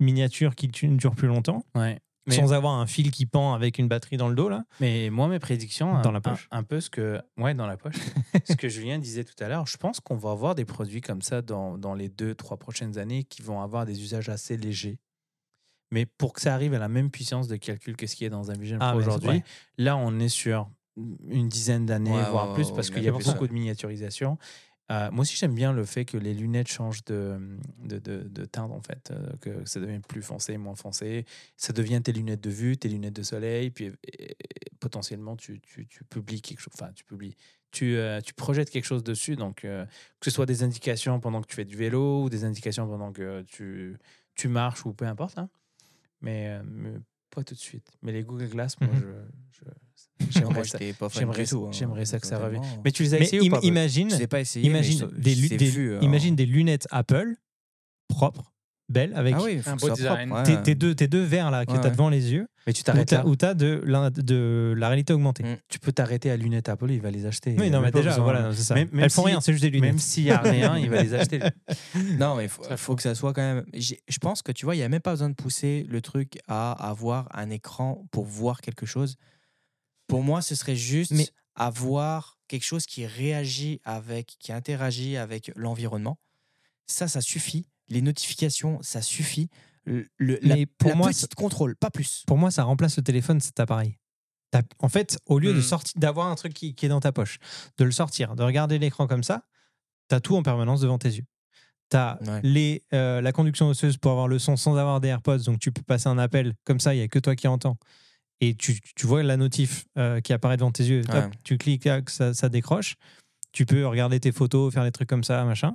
miniature qui dure plus longtemps? Ouais. Mais, sans avoir un fil qui pend avec une batterie dans le dos là mais moi, mes prédictions, Dans un, la poche. Un, un peu ce que, ouais, dans la poche, ce que Julien disait tout à l'heure, je pense qu'on va avoir des produits comme ça dans, dans les deux, trois prochaines années qui vont avoir des usages assez légers. Mais pour que ça arrive à la même puissance de calcul que ce qui est dans un Vision Ah, Pro aujourd'hui, là, on est sur une dizaine d'années, Ouais, voire ouais, plus, ouais, parce qu'il y a beaucoup de miniaturisation. Euh, moi aussi, j'aime bien le fait que les lunettes changent de, de, de, teinte, en fait, euh, que ça devient plus foncé, moins foncé. Ça devient tes lunettes de vue, tes lunettes de soleil, puis potentiellement, tu, tu, publies quelque chose, enfin, tu publies, tu, euh, tu projettes quelque chose dessus, donc que ce soit des indications pendant que tu fais du vélo ou des indications pendant que tu, tu marches ou peu importe, hein. mais pas tout de suite. Mais les Google Glass, moi, Mhm. je- j'aimerais ça. J'aimerais hein, j'aimerais ça que ça revienne. Mais tu les as essayés ou pas imagine, Je pas essayé. imagine, mais je- des, lu- c'est des- vu, hein. imagine des lunettes Apple propres, belles, avec Ah oui, un beau design. propre, tes, ouais. tes deux, tes deux verres là que Ouais, tu as devant les yeux, Mais tu où t'arrêtes tu là. as, de, la- de la réalité augmentée. Mm. Tu peux t'arrêter à lunettes Apple, il va les acheter. Oui, non, mais déjà, besoin. voilà, c'est ça. Même- même Elles font si- rien, c'est juste des lunettes. Même s'il n'y a rien, il va les acheter. Non, mais il faut, que ça soit quand même. Je pense que tu vois, il n'y a même pas besoin de pousser le truc à avoir un écran pour voir quelque chose. Pour moi, ce serait juste Mais- avoir quelque chose qui réagit avec, qui interagit avec l'environnement. Ça, ça suffit. Les notifications, ça suffit. Le, le- la, Mais pour la moi, petite contrôle, pas plus. Pour moi, ça remplace le téléphone, cet appareil. T'as- En fait, au lieu de Mm. sortir, d'avoir un truc qui, qui est dans ta poche, de le sortir, de regarder l'écran comme ça, tu as tout en permanence devant tes yeux. Tu as Ouais. les, euh, la conduction osseuse pour avoir le son sans avoir des AirPods, donc tu peux passer un appel comme ça, il n'y a que toi qui entends. Et tu, tu vois la notif euh, qui apparaît devant tes yeux, hop, tu cliques, ça, ça décroche. Tu peux regarder tes photos, faire des trucs comme ça, machin.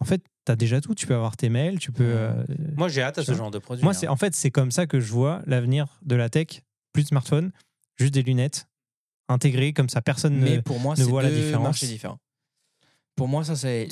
En fait, tu as déjà tout. Tu peux avoir tes mails, tu peux. Euh, Moi, j'ai hâte à ce vois. genre de produit. moi, hein. c'est en fait, c'est comme ça que je vois l'avenir de la tech. Plus de smartphones, juste des lunettes intégrées, comme ça, personne Mais ne. pour moi, ne c'est voit la deux différence. marchés différents. Pour moi, ça, c'est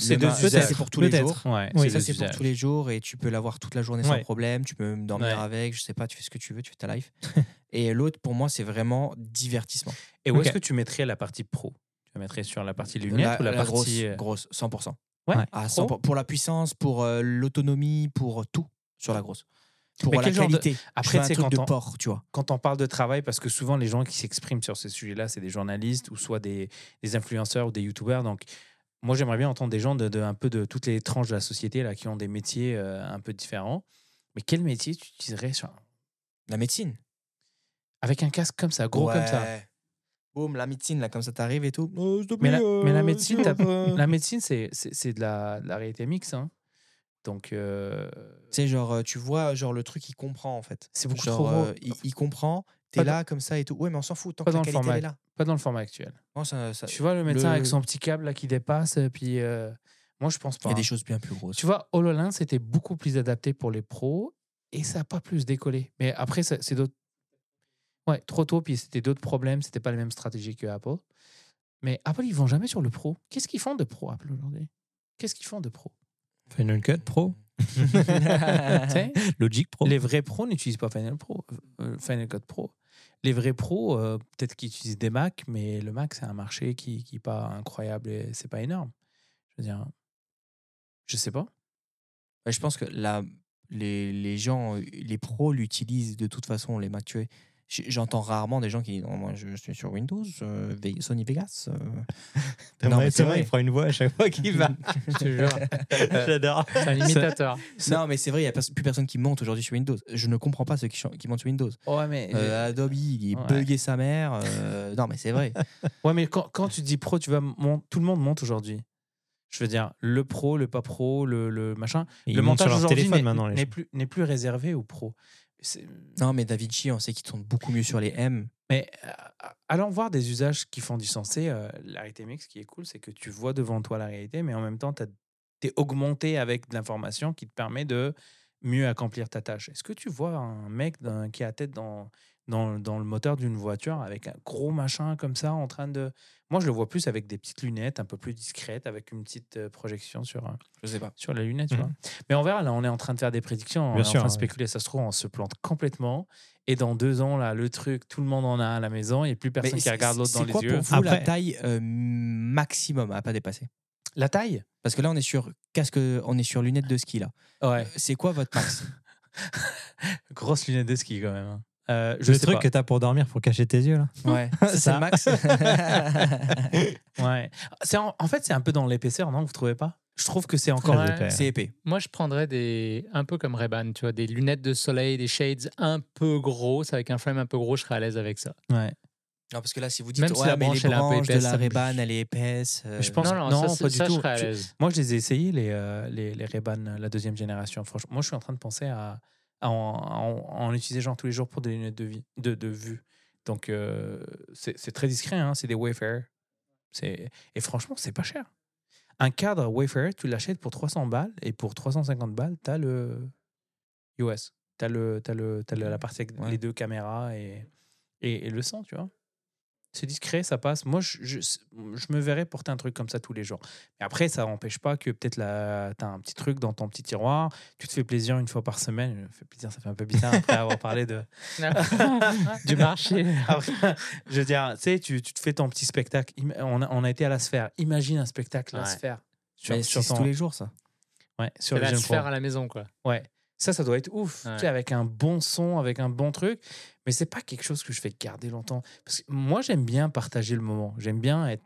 pour tous les Peut-être. jours. Ouais, Oui, ça, c'est pour tous les jours et tu peux l'avoir toute la journée sans Ouais. problème. Tu peux même dormir Ouais. avec, je sais pas, tu fais ce que tu veux, tu fais ta life. et l'autre, pour moi, c'est vraiment divertissement. Et où est-ce que tu mettrais la partie pro? Tu la mettrais sur la partie lunettes ou la, grosse, partie. euh, grosse, 100%. Ouais, À pro 100%, pour la puissance, pour euh, l'autonomie, pour tout sur la grosse. Pour la de- qualité. Après, truc quand de on- porc, tu vois. quand on parle de travail, parce que souvent les gens qui s'expriment sur ces sujets-là, c'est des journalistes ou soit des, des influenceurs ou des youtubeurs. Donc, moi, j'aimerais bien entendre des gens de, de un peu de toutes les tranches de la société là, qui ont des métiers euh, un peu différents. Mais quel métier tu utiliserais sur... La médecine. avec un casque comme ça, gros comme ça. Boum, la médecine, là, comme ça, t'arrives et tout. Oh, te Mais la- euh, mais la médecine, te plaît. La médecine, c'est c'est- c'est de la, de la réalité mixte. hein. Donc, euh, Tu sais, genre, euh, tu vois, genre, le truc, il comprend, en fait. C'est beaucoup Genre, trop- euh, il, il comprend, t'es Pas là, comme ça et tout. Ouais, mais on s'en fout, tant Pas que la dans le qualité, format. elle est là. pas dans le format actuel. Non, ça- ça- Tu vois le médecin le- avec son petit câble là, qui dépasse, puis euh, moi, je pense Il pas. y a des hein. choses bien plus grosses. Tu vois, HoloLens, c'était beaucoup plus adapté pour les pros et ça n'a pas plus décollé. Mais après, c'est d'autres. Ouais, trop tôt, puis c'était d'autres problèmes. C'était pas la même stratégie que Apple. Mais Apple, ils vont jamais sur le pro. Qu'est-ce qu'ils font de pro, Apple, aujourd'hui? Qu'est-ce qu'ils font de pro? Final Cut Pro, Tu sais, Logic Pro. Les vrais pros n'utilisent pas Final, Pro, euh, Final Cut Pro. Les vrais pros, euh, peut-être qu'ils utilisent des Mac, mais le Mac, c'est un marché qui n'est pas incroyable et c'est pas énorme. Je veux dire, je sais pas. Ouais, je pense que la, les, les gens, les pros l'utilisent de toute façon, les Mac. Tu. J'entends rarement des gens qui disent Non, Moi, je suis sur Windows, euh, Sony Vegas. euh. Non, mais c'est vrai, il fera une voix à chaque fois qu'il va. Je te jure. J'adore. C'est un imitateur. Non, mais c'est vrai, il n'y a pers- plus personne qui monte aujourd'hui sur Windows. Je ne comprends pas ceux qui, montent sur Windows. Ouais, mais, Euh, Adobe, il Ouais. sa mère. euh, non, mais c'est vrai. ouais, mais quand, quand tu dis pro, tu vas mon- tout le monde monte aujourd'hui. Je veux dire, le pro, le pas pro, le, le machin. Ils le montage sur leur aujourd'hui téléphone n'est- maintenant. les n'est gens. plus, n'est plus réservé aux pros. C'est- Non, mais DaVinci, on sait qu'il tourne beaucoup mieux sur les M. Mais euh, allons voir des usages qui font du sens. Euh, la réalité mixte, ce qui est cool, c'est que tu vois devant toi la réalité, mais en même temps, tu es augmenté avec de l'information qui te permet de mieux accomplir ta tâche. Est-ce que tu vois un mec qui a la tête dans, dans, dans le moteur d'une voiture avec un gros machin comme ça en train de... Moi, je le vois plus avec des petites lunettes un peu plus discrètes, avec une petite euh, projection sur, un- Je sais pas. sur la lunette, tu vois. Mais on verra, là, on est en train de faire des prédictions, on Bien est sûr, en train de ouais. spéculer. Ça se trouve, on se plante complètement. Et dans deux ans, là, le truc, tout le monde en a un à la maison, il n'y a plus personne Mais qui regarde l'autre dans c'est les quoi yeux. pour vous la taille euh, maximum à pas dépasser? La taille? Parce que là, on est sur casque, on est sur lunettes de ski là. Ouais. Euh, C'est quoi votre max? Grosse lunette de ski quand même. Euh, je Le sais truc pas. que t'as pour dormir pour cacher tes yeux là. Ouais, c'est Ça. le max. Ouais. C'est en, en fait, c'est un peu dans l'épaisseur, non Vous trouvez pas? Je trouve que c'est encore. Ouais. épais. c'est épais. Moi, je prendrais des. Un peu comme Reban, tu vois, des lunettes de soleil, des shades un peu grosses, avec un frame un peu gros, je serais à l'aise avec ça. Ouais. Non, parce que là, si vous dites Même si ouais, la mais branche, les elle est un peu branches de épaisse, la ça me- Reban, elle est épaisse. euh, Je pense- non, non, non, ça, pas ça, du tout. je serais à Je- l'aise. Moi, je les ai essayés, les, euh, les, les Ray-Ban, la deuxième génération. Franchement, moi, je suis en train de penser à en, en- en utiliser genre tous les jours pour des lunettes de, vie, de, de vue. Donc, euh, c'est très discret, hein, c'est des Wayfair. Et franchement, c'est pas cher. Un cadre Wayfair, tu l'achètes pour 300 balles et pour 350 balles, tu as le US. Tu as, le, t'as le, la partie avec Ouais. les deux caméras et, et, et le son, tu vois. C'est discret, ça passe. Moi, je, je, je me verrais porter un truc comme ça tous les jours. Mais après, ça n'empêche pas que peut-être tu as un petit truc dans ton petit tiroir, tu te fais plaisir une fois par semaine. Ça fait plaisir, ça fait un peu bizarre après avoir parlé de. du marché. Après, je veux dire, tu sais, tu, tu te fais ton petit spectacle. On a, on a été à la sphère. Imagine un spectacle à la Ouais. sphère. Sur, sur ton- tous les jours, ça. ouais, sur la sphère à la maison, quoi. Ouais. Ça, ça doit être ouf. Ouais. Tu sais, avec un bon son, avec un bon truc. Mais c'est pas quelque chose que je vais garder longtemps. Parce que moi, j'aime bien partager le moment. J'aime bien être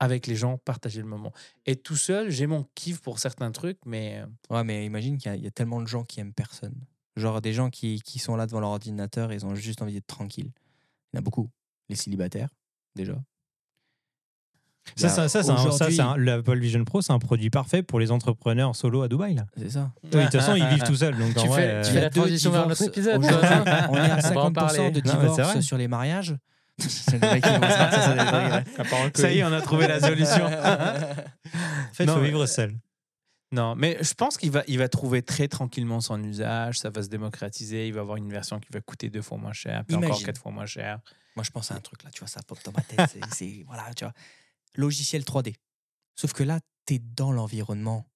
avec les gens, partager le moment. Et tout seul, j'ai mon kiff pour certains trucs, mais euh, Ouais, mais imagine qu'il y, a- il y a tellement de gens qui aiment personne. Genre des gens qui, qui sont là devant leur ordinateur et ils ont juste envie d'être tranquilles. Il y en a beaucoup. Les célibataires, déjà. Ça, ça, ça, c'est un- ça, un- l'Apple Vision Pro, c'est un produit parfait pour les entrepreneurs solo à Dubaï. Là. C'est ça. Oui, de toute façon, ils vivent tout seuls. Donc, Tu fais, euh, tu fais a la transition vers notre épisode. On est à On va en 50% parler. de Non, divorces vrai. sur les mariages. Ça y est, on a trouvé la solution. en fait, il Non, faut mais- vivre seul. Non, mais je pense qu'il va, il va trouver très tranquillement son usage, ça va se démocratiser, il va avoir une version qui va coûter deux fois moins cher, puis encore quatre fois moins cher. Moi, je pense à un truc là, tu vois, ça pop dans ma tête. C'est voilà, tu vois, logiciel 3D. Sauf que là, t'es dans l'environnement.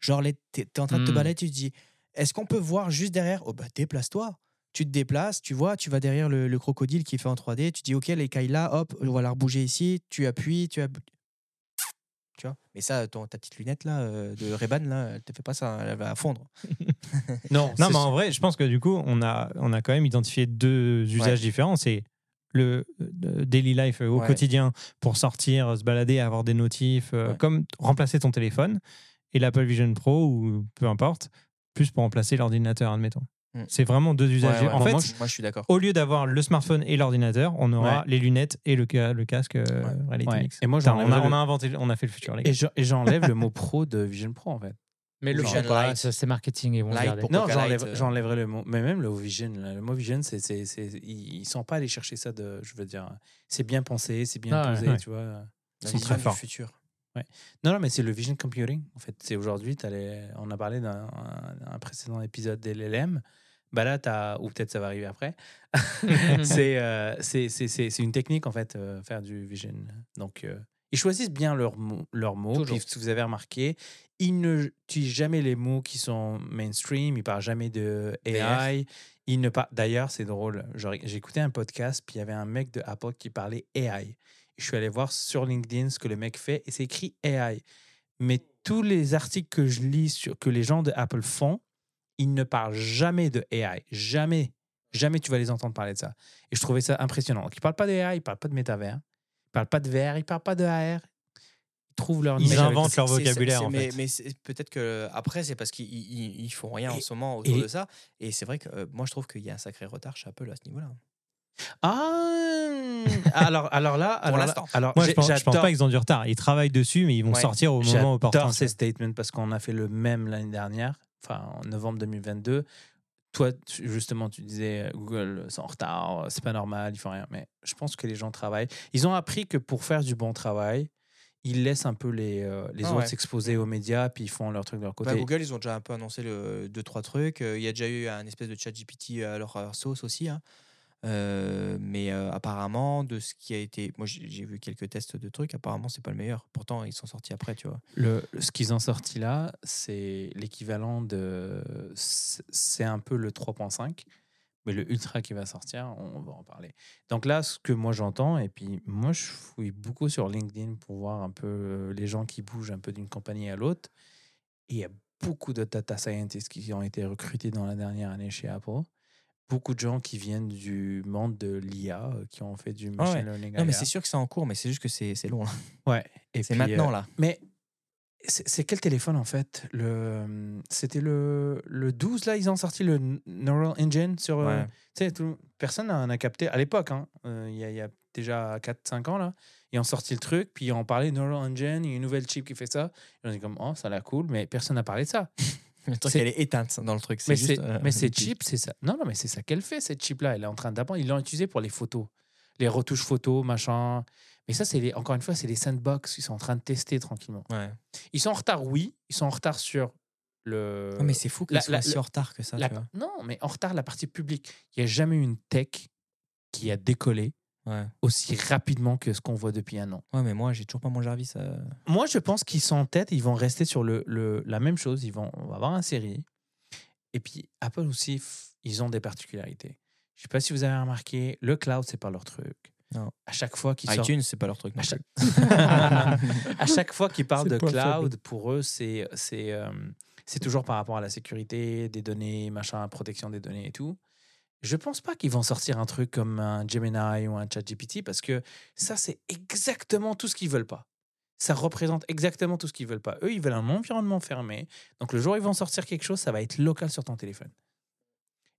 Genre, t'es t'es en train de te Hmm. balader, tu te dis, est-ce qu'on peut voir juste derrière? Oh bah déplace-toi. Tu te déplaces, tu vois, tu vas derrière le, le crocodile qui est fait en 3D, tu dis ok, l'écaille là, hop, on va la rebouger ici, tu appuies, tu appuies. Tu vois? Mais ça, ton, ta petite lunette là, euh, de Reban, là, elle te fait pas ça, hein, elle va fondre. Non, Non, mais en vrai, je pense que du coup, on a, on a quand même identifié deux usages différents. C'est le euh, daily life euh, au Ouais. quotidien pour sortir, se balader, avoir des notifs, euh, Ouais. comme remplacer ton téléphone, et l'Apple Vision Pro, ou peu importe, plus pour remplacer l'ordinateur, admettons. Mm. C'est vraiment deux usages. Ouais, ouais. En fait, moi, je, moi, je suis d'accord. au lieu d'avoir le smartphone et l'ordinateur, on aura Ouais. les lunettes et le, le casque euh, Reality Ouais. Mix. Et moi, on, a, le- on a inventé, on a fait le futur, les gars. Et je- et j'enlève le mot pro de Vision Pro en fait. Mais le ça, c'est marketing, ils vont Light Non, euh. j'enlèverai le mot. Mais même le Vision, le mot Vision, c'est, ils, ils sont pas allés chercher ça de. Je veux dire, c'est bien pensé, c'est bien Ah posé, ouais. tu vois. La sont très forts. futur. Non, non, mais c'est le vision computing. En fait, c'est aujourd'hui, on a parlé d'un un- un précédent épisode des LLM. Bah là, ou peut-être ça va arriver après. c'est, euh, c'est, une technique, en fait, euh, faire du vision. Donc, euh, ils choisissent bien leurs mots. Leurs mots. Puis, si vous avez remarqué, ils ne utilisent jamais les mots qui sont mainstream. Ils parlent jamais de AI. Ils ne par- D'ailleurs, c'est drôle. Écouté un podcast, puis il y avait un mec de Apple qui parlait AI. Je suis allé voir sur LinkedIn ce que le mec fait et c'est écrit AI. Mais tous les articles que je lis sur que les gens de Apple font, ils ne parlent jamais de AI. Jamais. Jamais tu vas les entendre parler de ça. Et je trouvais ça impressionnant. Donc, ils ne parlent pas d'AI, ils ne parlent pas de métavers, ils ne parlent pas de VR, ils ne parlent pas de AR. Ils trouvent leur Ils inventent leur vocabulaire, en mais, fait. Mais peut-être que après c'est parce qu'ils ils, ils font rien en ce moment autour et- de ça. Et c'est vrai que euh, moi je trouve qu'il y a un sacré retard chez Apple à ce niveau-là. Ah alors, alors là, alors, l'instant. alors Moi, je pense, je pense pas qu'ils ont du retard. Ils travaillent dessus, mais ils vont Ouais. sortir au moment opportun. J'adore ces statements parce qu'on a fait le même l'année dernière, enfin en novembre 2022. Toi, tu- justement, tu disais euh, Google, c'est en retard, c'est pas normal, ils font rien. Mais je pense que les gens travaillent. Ils ont appris que pour faire du bon travail, ils laissent un peu les, euh, les Ah autres ouais. s'exposer aux médias, puis ils font leur truc de leur côté. Bah, Google, ils ont déjà un peu annoncé le 2-3 trucs. Euh, Il y a déjà eu un espèce de chat GPT à leur euh, sauce aussi. hein. Euh, mais euh, apparemment, de ce qui a été. Moi, j'ai vu quelques tests de trucs. Apparemment, c'est pas le meilleur. Pourtant, ils sont sortis après, tu vois. Le, ce qu'ils ont sorti là, c'est l'équivalent de. c'est- un peu le 3.5, mais le Ultra qui va sortir, on va en parler. Donc là, ce que moi j'entends, et puis moi je fouille beaucoup sur LinkedIn pour voir un peu les gens qui bougent un peu d'une compagnie à l'autre. Et il y a beaucoup de data scientists qui ont été recrutés dans la dernière année chez Apple. Beaucoup de gens qui viennent du monde de l'IA, euh, qui ont fait du machine ouais. learning. Non, mais c'est sûr que c'est en cours, mais c'est juste que c'est c'est long. là. Ouais. Et C'est maintenant, euh, là. mais c'est quel téléphone en fait le C'était le, le 12 là, ils ont sorti le Neural Engine sur. euh, Ouais. tu sais, tout- personne n'en a capté à l'époque, hein, euh, il y, a- il y a déjà 4-5 ans là. Ils ont sorti le truc, puis ils ont parlé de Neural Engine, il y a une nouvelle chip qui fait ça. Et on dit comme, oh, ça a l'air cool, mais personne n'a parlé de ça. Le truc, C'est- elle est éteinte dans le truc. Mais c'est euh, cheap, c'est ça. Non, non, mais c'est ça qu'elle fait, cette chip-là. Elle est en train d'apprendre. Ils l'ont utilisé pour les photos, les retouches photos, machin. Mais ça, c'est les- encore une fois, c'est les sandbox. Ils sont en train de tester tranquillement. Ouais. Ils sont en retard, oui. Ils sont en retard sur le. Non, mais c'est fou soit la- si la- en retard que ça. la- tu vois. non, mais en retard la partie publique. Il n'y a jamais eu une tech qui a décollé Ouais. aussi rapidement que ce qu'on voit depuis un an. ouais, mais moi, j'ai toujours pas mon Jarvis. euh. Moi, je pense qu'ils sont en tête. Ils vont rester sur le, le- la même chose. Ils vont on va avoir un série. Et puis, Apple aussi, ils ont des particularités. Je sais pas si vous avez remarqué, le cloud, c'est pas leur truc. Non. À chaque fois qu'ils sortent iTunes, c'est pas leur truc. non à chaque, à chaque fois qu'ils parlent de cloud, pour eux, c'est c'est euh, c'est toujours par rapport à la sécurité des données, machin, protection des données et tout. Je pense pas qu'ils vont sortir un truc comme un Gemini ou un ChatGPT parce que ça, c'est exactement tout ce qu'ils veulent pas. Ça représente exactement tout ce qu'ils veulent pas. Eux, ils veulent un environnement fermé. Donc, le jour où ils vont sortir quelque chose, ça va être local sur ton téléphone.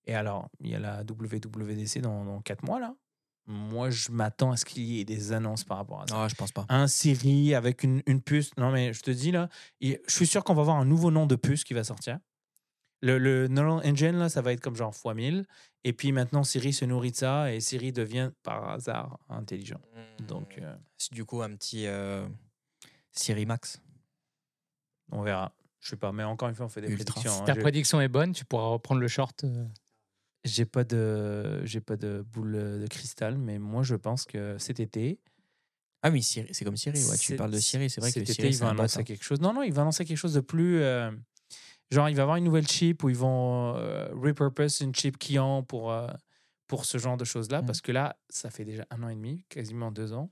Et alors, il y a la WWDC dans, dans 4 mois, là. Moi, je m'attends à ce qu'il y ait des annonces par rapport à ça Ah, je pense pas. un Siri avec une, une puce. Non, mais je te dis là, je suis sûr qu'on va avoir un nouveau nom de puce qui va sortir. Le, le Neural Engine, là, ça va être comme genre x 1000. Et puis maintenant, Siri se nourrit de ça et Siri devient par hasard intelligent. Donc, euh, C'est du coup un petit euh, Siri Max. on verra. Je sais pas, mais encore une fois, on fait des Ultra. prédictions. Si hein. ta J'ai- prédiction est bonne, tu pourras reprendre le short. euh. J'ai pas de, j'ai pas de boule de cristal, mais moi, je pense que cet été, Ah oui, Siri, c'est comme Siri. Ouais, tu C'est- parles de Siri, c'est vrai que cet été, Siri, il c'est va un bot, annoncer hein. quelque chose. Non, non, il va annoncer quelque chose de plus. euh, genre, il va avoir une nouvelle chip où ils vont euh, repurpose une chip qu'ils ont pour, euh, pour ce genre de choses-là. Mm. Parce que là, ça fait déjà un an et demi, quasiment deux ans,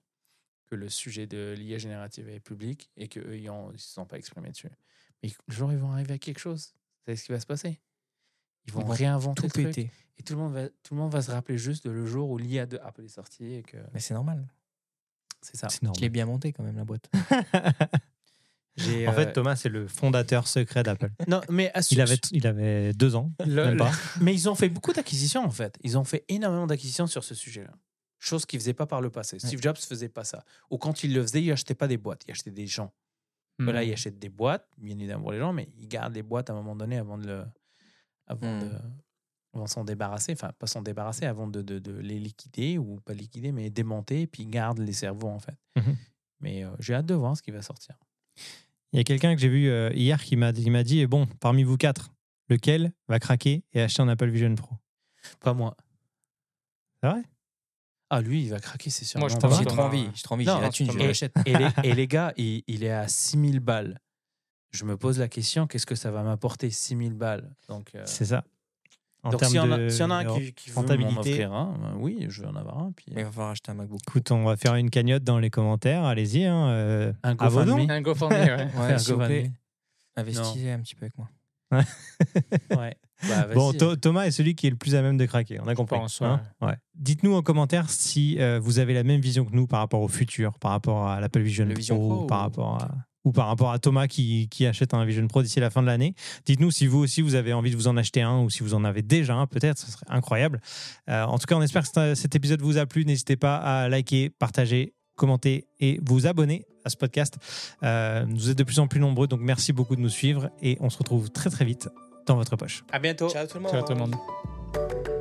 que le sujet de l'IA générative est public et qu'eux, ils ne se sont pas exprimés dessus. Mais le jour où ils vont arriver à quelque chose, c'est ce qui va se passer? Ils vont, Ils vont réinventer Tout le truc. Et tout le, monde va, tout le monde va se rappeler juste de le jour où l'IA de Apple est sorti et que Mais c'est normal. c'est ça. C'est Je l'ai normal. bien monté quand même, la boîte. J'ai, En euh, fait, Thomas, c'est le fondateur secret d'Apple. non, mais à Il avait, il avait deux ans, Le- même le- pas. Mais ils ont fait beaucoup d'acquisitions en fait. Ils ont fait énormément d'acquisitions sur ce sujet-là. Chose qu'ils ne faisaient pas par le passé. Steve Jobs ne faisait pas ça. Ou quand il le faisait, il n'achetait pas des boîtes, il achetait des gens. Hmm. Là, il achète des boîtes, bien évidemment pour les gens, mais il garde les boîtes à un moment donné avant de le. Avant Hmm. de. Avant de s'en débarrasser, enfin pas s'en débarrasser, avant de, de, de les liquider, ou pas liquider, mais démonter, et puis il garde les cerveaux en fait. Mhm. Mais euh, j'ai hâte de voir ce qui va sortir. Il y a quelqu'un que j'ai vu euh, hier qui m'a dit eh bon, parmi vous quatre, lequel va craquer et acheter un Apple Vision Pro? Pas moi. C'est vrai? Ah, lui, il va craquer, c'est sûr. Moi, J'ai trop envie. J'ai trop envie. Non, J'ai la thune, je l'achète. Et les, et les gars, il, il est à 6000 balles. Je me pose la question, qu'est-ce que ça va m'apporter 6000 balles? Donc, euh, C'est ça. En donc s'il y, en a- de- s'il y en a un qui, qui veut m'en offrir un, euh, oui, je vais en avoir un. Puis, il va falloir acheter un MacBook. Écoute, on va faire une cagnotte dans les commentaires. Allez-y. Hein, euh, un vos GoFundMe. Un GoFundMe, ouais. Faire un s'il vous plaît, GoFundMe. investissez un petit peu avec moi. Ouais. Bah. Bon, Tho- Thomas est celui qui est le plus à même de craquer. On a compris. hein Ouais. Dites-nous en commentaire si euh, vous avez la même vision que nous par rapport au futur, par rapport à l'Apple Vision Le Pro, Vision Pro par ou- rapport à ou par rapport à Thomas qui, qui achète un Vision Pro d'ici la fin de l'année. Dites-nous si vous aussi vous avez envie de vous en acheter un ou si vous en avez déjà un, peut-être, ce serait incroyable. Euh, en tout cas, on espère que cet- épisode vous a plu. N'hésitez pas à liker, partager, commenter et vous abonner à ce podcast. Euh, vous êtes de plus en plus nombreux, donc merci beaucoup de nous suivre et on se retrouve très très vite dans votre poche. À bientôt. Ciao tout le monde. Ciao tout le monde.